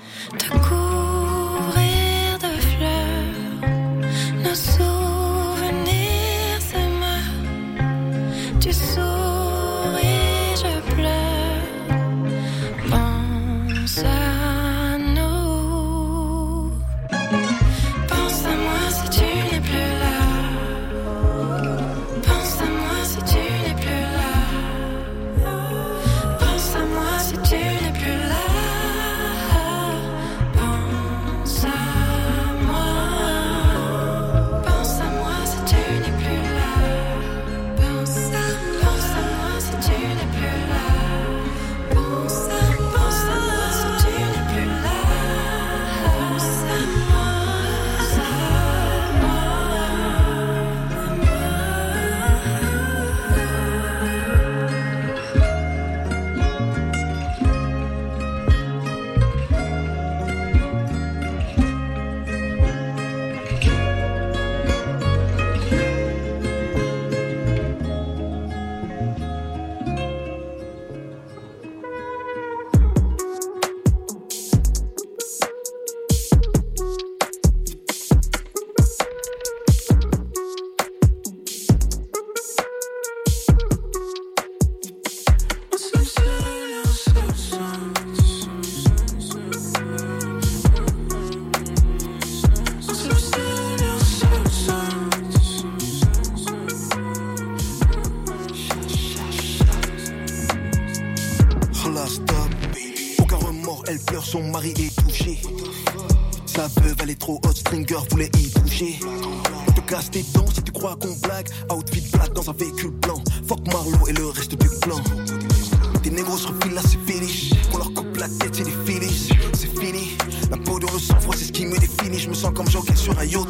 Qu'on blague. Outfit black dans un véhicule blanc. Fuck Marlowe et le reste du clan. Tes négros se refilent là, c'est fini. On leur coupe la tête, c'est des finis. C'est fini. La peau de le sang-froid, c'est ce qui me définit. Je me sens comme Joker sur un yacht.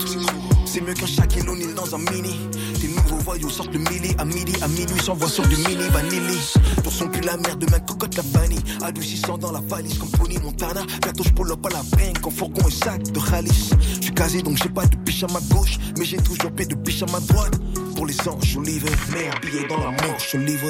C'est mieux qu'un Shaquille O'Neal dans un mini. Tes nouveaux voyous sortent le mili. À midi, à minuit, s'envoient sur du mini vanilli. Pour son cul, la merde de ma cocotte, la vanille. Adoucissant dans la valise comme Tony Montana. Bientôt, je pull up à la bringue en fourgon et sac de Khalis. Je suis casé donc j'ai pas de biche à ma gauche. Mais j'ai toujours paix de à ma droite. Pour les anges, je livre. Mais habillé dans la manche, je livre.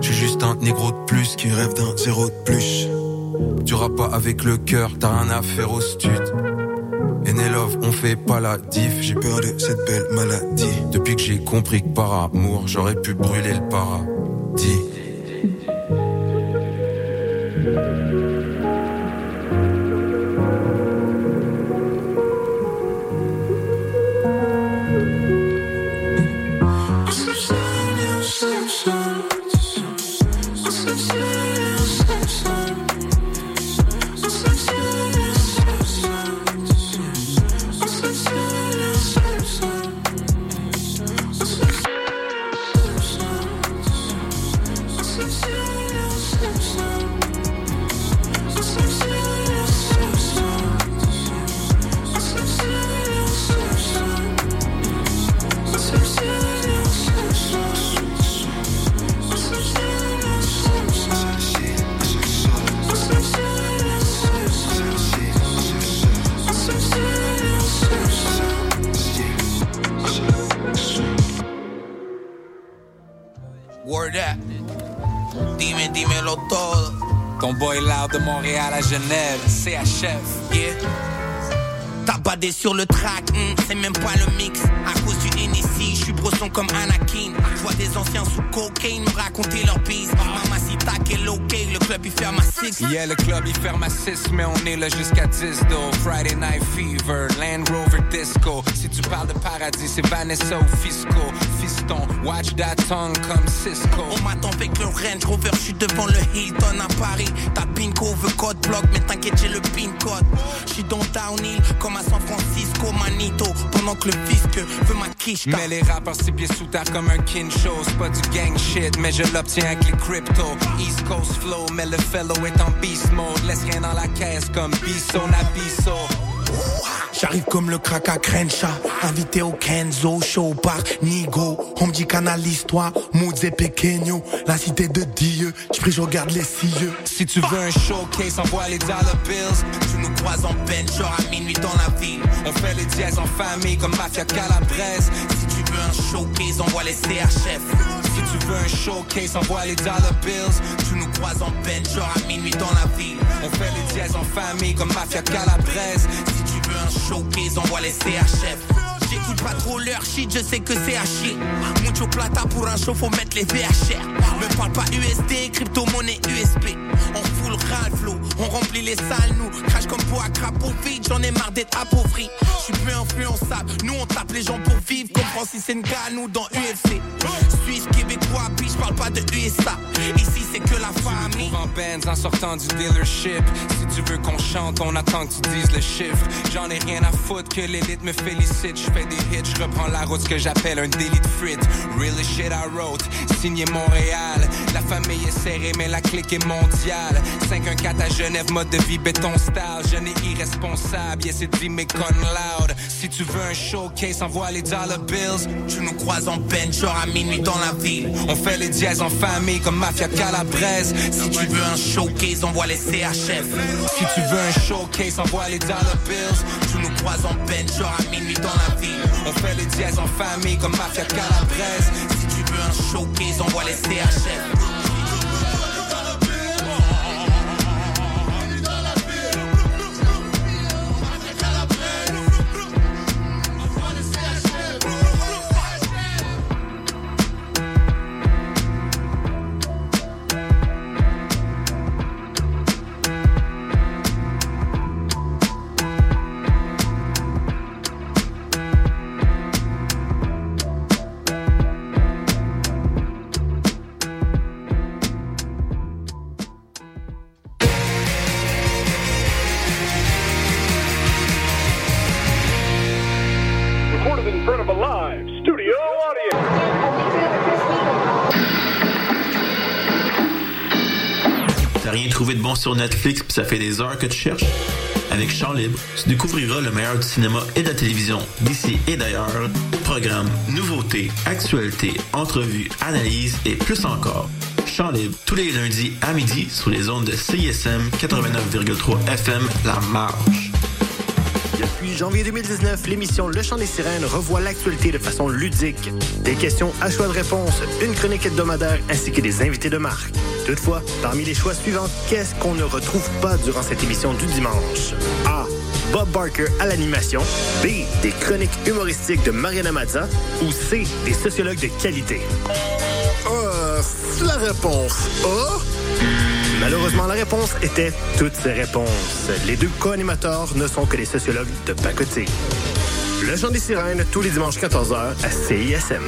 Je suis juste un négro de plus qui rêve d'un zéro de plus. Tu rappes pas avec le cœur, t'as rien à faire au stud. Love, on fait pas la diff. J'ai peur de cette belle maladie. Depuis que j'ai compris que par amour, j'aurais pu brûler le paradis. À Genève, CHF. Sur le track, hmm, c'est même pas le mix. À cause du Hennessy, je suis brosson comme Anakin. Je vois des anciens sous cocaine me raconter leur bise. Mamacita, quel ok, le club il ferme à 6. Yeah, le club il ferme à 6, mais on est là jusqu'à 10 though. Friday Night Fever, Land Rover Disco. Si tu parles de paradis, c'est Vanessa ou Fisco. Fiston, watch that tongue comme Cisco. On m'attend avec le Range Rover, je suis devant le Hilton à Paris. Ta pinko veut code block, mais t'inquiète, j'ai le pin code. Je suis dans Downhill, comme à San Francisco, Manito. Pendant que le fisc veut ma quiche. Mais les rappeurs six pieds sous terre comme un show. C'est pas du gang shit, mais je l'obtiens avec les crypto. East Coast flow, mais le fellow est en beast mode. Laisse rien dans la caisse comme Bisso Nabisso. J'arrive comme le crack à Crenshaw Invité au Kenzo Show par Nigo On me dit canalise-toi Moods et pequeño La cité de Dieu J'prie je regarde les cieux Si tu veux un showcase, envoie les dollar bills. Tu nous croises en peine à minuit dans la ville On fait les dièses en famille comme Mafia Calabrese. Si tu veux un showcase Envoie les CHF Si tu veux un showcase, envoie les dollar bills. Tu nous croises en peine à minuit dans la ville On fait les dièses en famille comme Mafia Calabrese. Tu un showcase Envoie les CHF J'écoute pas trop leur shit, je sais que c'est à chier. Mucho plata pour un show, faut mettre les VHR. Me parle pas USD, crypto-monnaie USP. On fout le ralflo, on remplit les salles, nous. Crash comme pour crapaud vide, j'en ai marre d'être appauvri. J'suis plus influençable, nous on tape les gens pour vivre. Comme Francis Ngannou dans UFC. Suisse, québécois, puis j'parle pas de USA. Ici c'est que la famille. en Benz en sortant du dealership. Si tu veux qu'on chante, on attend que tu dises le chiffre. J'en ai rien à foutre que l'élite me félicite. Je fais des hits, je reprends la route, ce que j'appelle un délit de frites. Real shit I wrote, signé Montréal. La famille est serrée, mais la clique est mondiale. 514 à Genève, mode de vie béton style. Jeune et irresponsable, yes it dit mais con loud. Si tu veux un showcase, envoie les dollar bills. Tu nous croises en peine, genre à minuit dans la ville. On fait les dièses en famille comme Mafia Calabrese. Si tu veux un showcase, envoie les CHF. Si tu veux un showcase, envoie les dollar bills. Tu nous croises en peine, genre à minuit dans la ville. On fait les dièses en famille comme Mafia Calabrese. Si tu veux un showcase, envoie les CHF. Netflix puis ça fait des heures que tu cherches? Avec Chant Libre, tu découvriras le meilleur du cinéma et de la télévision d'ici et d'ailleurs. Programmes, nouveautés, actualités, entrevues, analyses et plus encore. Chant Libre, tous les lundis à midi sur les ondes de CISM 89,3 FM La Marge. Depuis janvier 2019, l'émission Le Chant des Sirènes revoit l'actualité de façon ludique. Des questions à choix de réponse, une chronique hebdomadaire ainsi que des invités de marque. Toutefois, parmi les choix suivants, qu'est-ce qu'on ne retrouve pas durant cette émission du dimanche? A. Bob Barker à l'animation. B. Des chroniques humoristiques de Mariana Mazza. Ou C. Des sociologues de qualité. Euh, la réponse A. Malheureusement, la réponse était toutes ces réponses. Les deux co-animateurs ne sont que des sociologues de pacotille. Le chant des sirènes, tous les dimanches 14h à CISM.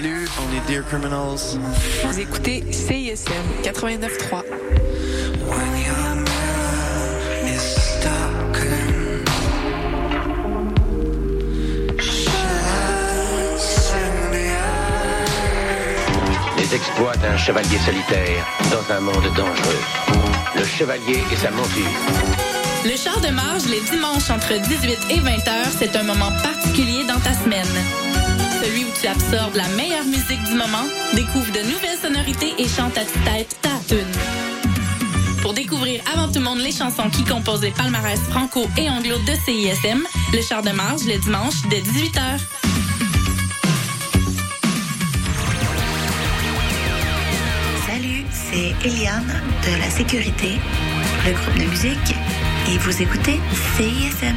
Salut, on est Dear Criminals. Vous écoutez CISM 89.3. Les exploits d'un chevalier solitaire dans un monde dangereux. Le chevalier et sa monture. Le char de marge les dimanches entre 18 et 20 heures, c'est un moment particulier dans ta semaine. Celui où tu absorbes la meilleure musique du moment, découvre de nouvelles sonorités et chante à tue-tête ta tune. Pour découvrir avant tout le monde les chansons qui composent les palmarès franco et anglo de CISM, le char de marge le dimanche dès 18h. Salut, c'est Eliane de la sécurité, le groupe de musique, et vous écoutez CISM.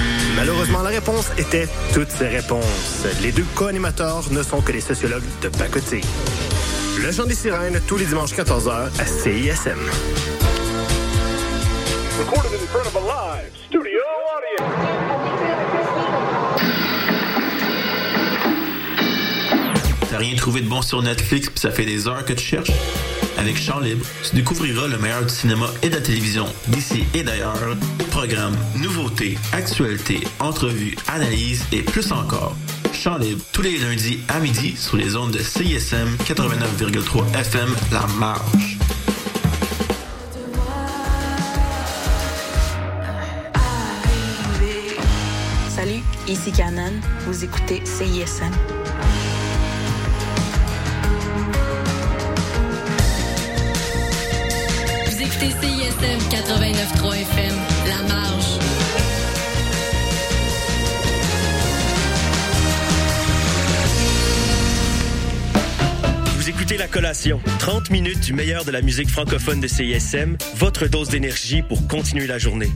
Malheureusement, la réponse était toutes ces réponses. Les deux co-animateurs ne sont que des sociologues de pacotille. Le chant des sirènes, tous les dimanches 14h à CISM. T'as rien trouvé de bon sur Netflix puis ça fait des heures que tu cherches? Avec Chant Libre, tu découvriras le meilleur du cinéma et de la télévision d'ici et d'ailleurs. Programmes, nouveautés, actualités, entrevues, analyses et plus encore. Chant Libre, tous les lundis à midi sur les ondes de CISM 89,3 FM La Marge. Salut, ici Canon. Vous écoutez CISM. Vous écoutez CISM 89.3 FM, La Marge. Vous écoutez La Collation, 30 minutes du meilleur de la musique francophone de CISM, votre dose d'énergie pour continuer la journée.